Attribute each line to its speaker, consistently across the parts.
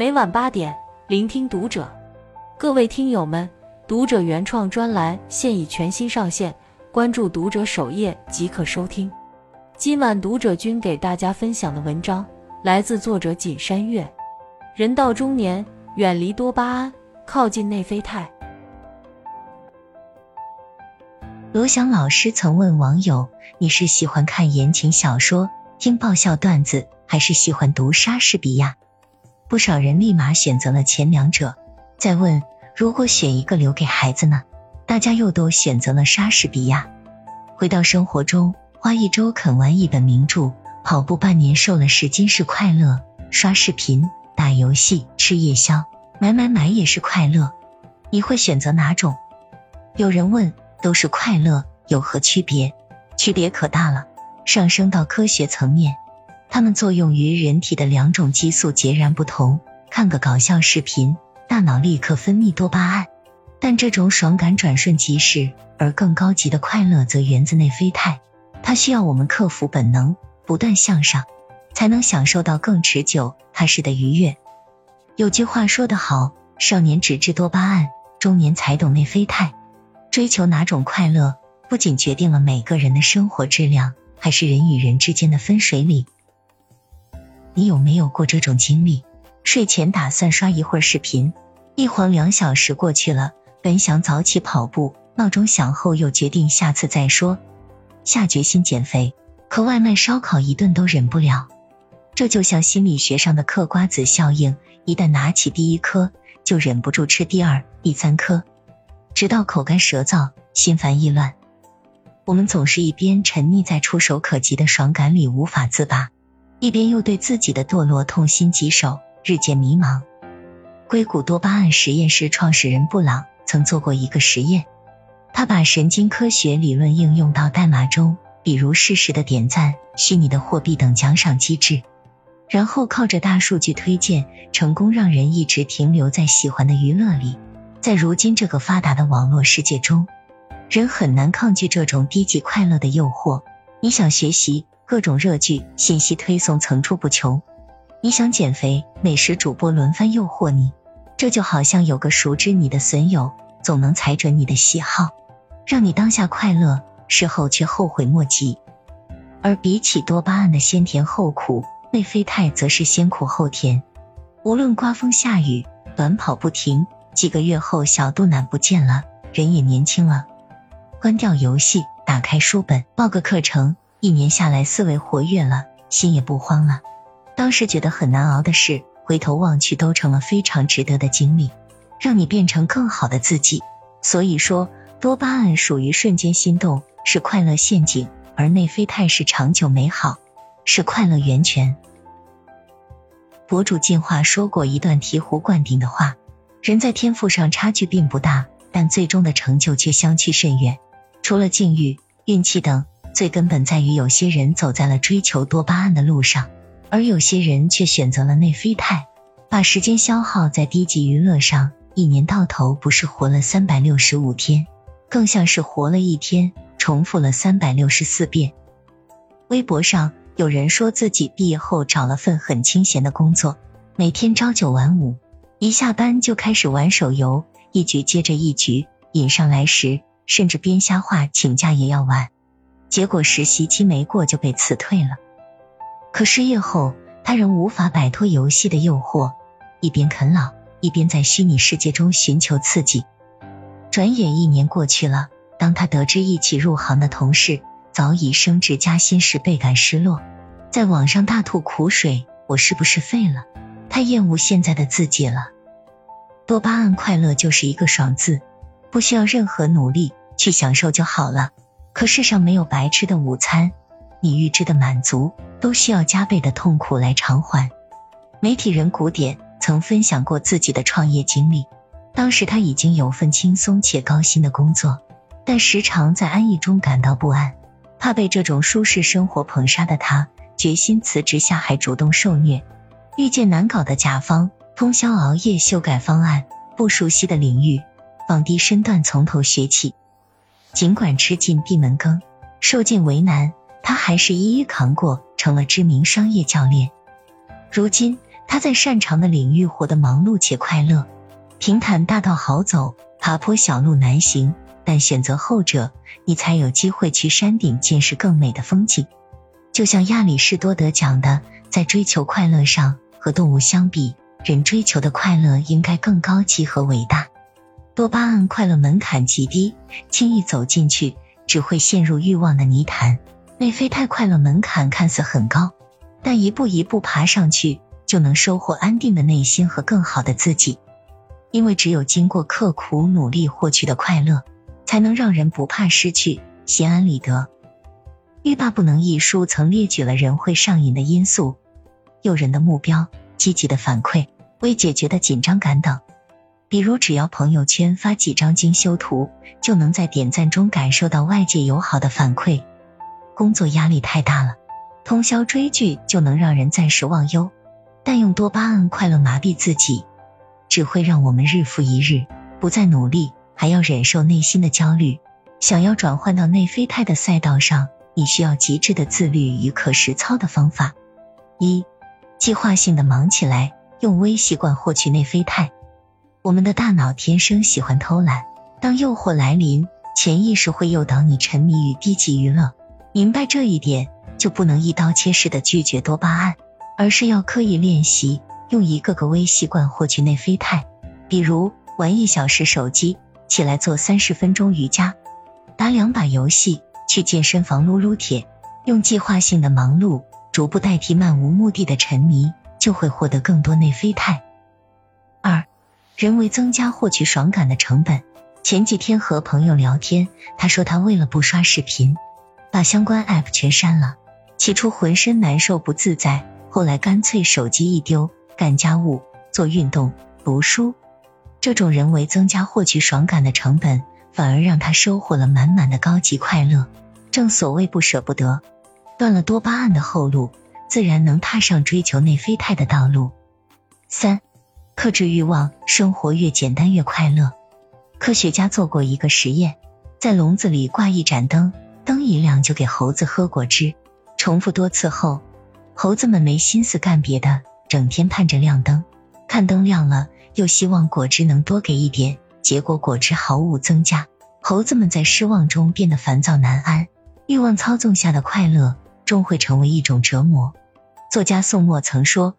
Speaker 1: 每晚八点，聆听读者。各位听友们，读者原创专栏现已全新上线，关注读者首页即可收听。今晚读者君给大家分享的文章来自作者锦山月。人到中年，远离多巴胺，靠近内啡肽。
Speaker 2: 罗翔老师曾问网友：“你是喜欢看言情小说、听爆笑段子，还是喜欢读莎士比亚？”不少人立马选择了前两者。再问：“如果选一个留给孩子呢？”大家又都选择了莎士比亚。回到生活中，花一周啃完一本名著，跑步半年瘦了十斤是快乐；刷视频、打游戏、吃夜宵、买买买也是快乐。你会选择哪种？有人问。都是快乐，有何区别？区别可大了。上升到科学层面，它们作用于人体的两种激素截然不同。看个搞笑视频，大脑立刻分泌多巴胺，但这种爽感转瞬即逝；而更高级的快乐则源自内啡肽，它需要我们克服本能，不断向上，才能享受到更持久、踏实的愉悦。有句话说得好：少年只知多巴胺，中年才懂内啡肽。追求哪种快乐，不仅决定了每个人的生活质量，还是人与人之间的分水岭。你有没有过这种经历？睡前打算刷一会儿视频，一晃两小时过去了，本想早起跑步，闹钟响后又决定下次再说，下决心减肥，可外卖烧烤一顿都忍不了。这就像心理学上的嗑瓜子效应，一旦拿起第一颗，就忍不住吃第二、第三颗。直到口干舌燥、心烦意乱，我们总是一边沉溺在触手可及的爽感里无法自拔，一边又对自己的堕落痛心疾首，日渐迷茫。硅谷多巴胺实验室创始人布朗曾做过一个实验，他把神经科学理论应用到代码中，比如适时的点赞、虚拟的货币等奖赏机制，然后靠着大数据推荐，成功让人一直停留在喜欢的娱乐里。在如今这个发达的网络世界中，人很难抗拒这种低级快乐的诱惑。你想学习，各种热剧、信息推送层出不穷；你想减肥，美食主播轮番诱惑你。这就好像有个熟知你的损友，总能踩准你的喜好，让你当下快乐，事后却后悔莫及。而比起多巴胺的先甜后苦，内啡肽则是先苦后甜。无论刮风下雨，短跑不停。几个月后，小肚腩不见了，人也年轻了。关掉游戏，打开书本，报个课程，一年下来思维活跃了，心也不慌了。当时觉得很难熬的事，回头望去都成了非常值得的经历，让你变成更好的自己。所以说，多巴胺属于瞬间心动，是快乐陷阱；而内啡肽是长久美好，是快乐源泉。博主进化说过一段醍醐灌顶的话。人在天赋上差距并不大，但最终的成就却相去甚远。除了境遇、运气等，最根本在于有些人走在了追求多巴胺的路上，而有些人却选择了内啡肽，把时间消耗在低级娱乐上。一年到头不是活了三百六十五天，更像是活了一天，重复了三百六十四遍。微博上有人说自己毕业后找了份很清闲的工作，每天朝九晚五。一下班就开始玩手游，一局接着一局，瘾上来时甚至编瞎话请假也要玩。结果实习期没过就被辞退了。可失业后，他仍无法摆脱游戏的诱惑，一边啃老，一边在虚拟世界中寻求刺激。转眼一年过去了，当他得知一起入行的同事早已升职加薪时，倍感失落，在网上大吐苦水：“我是不是废了？”太厌恶现在的自己了。多巴胺快乐就是一个爽字，不需要任何努力去享受就好了。可世上没有白吃的午餐，你预知的满足都需要加倍的痛苦来偿还。媒体人古典曾分享过自己的创业经历，当时他已经有份轻松且高薪的工作，但时常在安逸中感到不安，怕被这种舒适生活捧杀的他，决心辞职下海主动受虐。遇见难搞的甲方，通宵熬夜修改方案；不熟悉的领域，放低身段从头学起。尽管吃尽闭门羹，受尽为难，他还是一一扛过，成了知名商业教练。如今，他在擅长的领域活得忙碌且快乐。平坦大道好走，爬坡小路难行，但选择后者，你才有机会去山顶见识更美的风景。就像亚里士多德讲的，在追求快乐上，和动物相比，人追求的快乐应该更高级和伟大。多巴胺快乐门槛极低，轻易走进去只会陷入欲望的泥潭。内啡肽快乐门槛看似很高，但一步一步爬上去，就能收获安定的内心和更好的自己。因为只有经过刻苦努力获取的快乐，才能让人不怕失去，心安理得。《欲罢不能》一书曾列举了人会上瘾的因素：诱人的目标、积极的反馈、未解决的紧张感等。比如，只要朋友圈发几张精修图，就能在点赞中感受到外界友好的反馈；工作压力太大了，通宵追剧就能让人暂时忘忧。但用多巴胺快乐麻痹自己，只会让我们日复一日不再努力，还要忍受内心的焦虑。想要转换到内啡肽的赛道上。你需要极致的自律与可实操的方法。一、计划性的忙起来，用微习惯获取内啡肽。我们的大脑天生喜欢偷懒，当诱惑来临，潜意识会诱导你沉迷于低级娱乐。明白这一点，就不能一刀切式的拒绝多巴胺，而是要刻意练习，用一个个微习惯获取内啡肽。比如玩一小时手机，起来做三十分钟瑜伽，打两把游戏。去健身房撸撸铁，用计划性的忙碌逐步代替漫无目的的沉迷，就会获得更多内啡肽。二、人为增加获取爽感的成本。前几天和朋友聊天，他说他为了不刷视频，把相关 app 全删了。起初浑身难受不自在，后来干脆手机一丢，干家务、做运动、读书。这种人为增加获取爽感的成本。反而让他收获了满满的高级快乐。正所谓不舍不得，断了多巴胺的后路，自然能踏上追求内啡肽的道路。三、克制欲望，生活越简单越快乐。科学家做过一个实验，在笼子里挂一盏灯，灯一亮就给猴子喝果汁。重复多次后，猴子们没心思干别的，整天盼着亮灯，看灯亮了，又希望果汁能多给一点。结果果汁毫无增加，猴子们在失望中变得烦躁难安。欲望操纵下的快乐终会成为一种折磨。作家宋墨曾说：“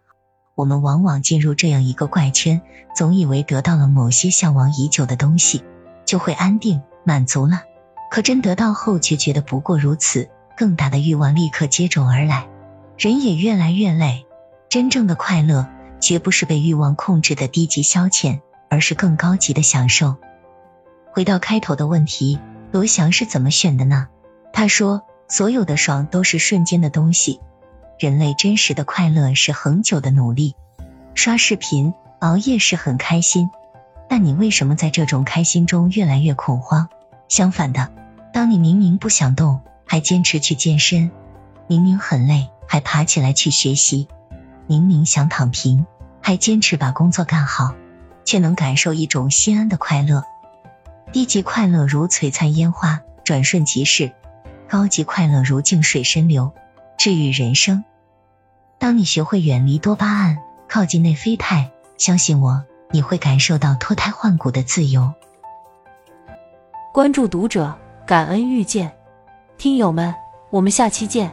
Speaker 2: 我们往往进入这样一个怪圈，总以为得到了某些向往已久的东西，就会安定满足了。可真得到后，却觉得不过如此，更大的欲望立刻接踵而来，人也越来越累。真正的快乐，绝不是被欲望控制的低级消遣。”而是更高级的享受。回到开头的问题，罗翔是怎么选的呢？他说：“所有的爽都是瞬间的东西，人类真实的快乐是恒久的努力。刷视频、熬夜是很开心，但你为什么在这种开心中越来越恐慌？相反的，当你明明不想动，还坚持去健身；明明很累，还爬起来去学习；明明想躺平，还坚持把工作干好。”却能感受一种心安的快乐。低级快乐如璀璨烟花，转瞬即逝；高级快乐如静水深流，治愈人生。当你学会远离多巴胺，靠近内啡肽，相信我，你会感受到脱胎换骨的自由。
Speaker 1: 关注读者，感恩遇见，听友们，我们下期见。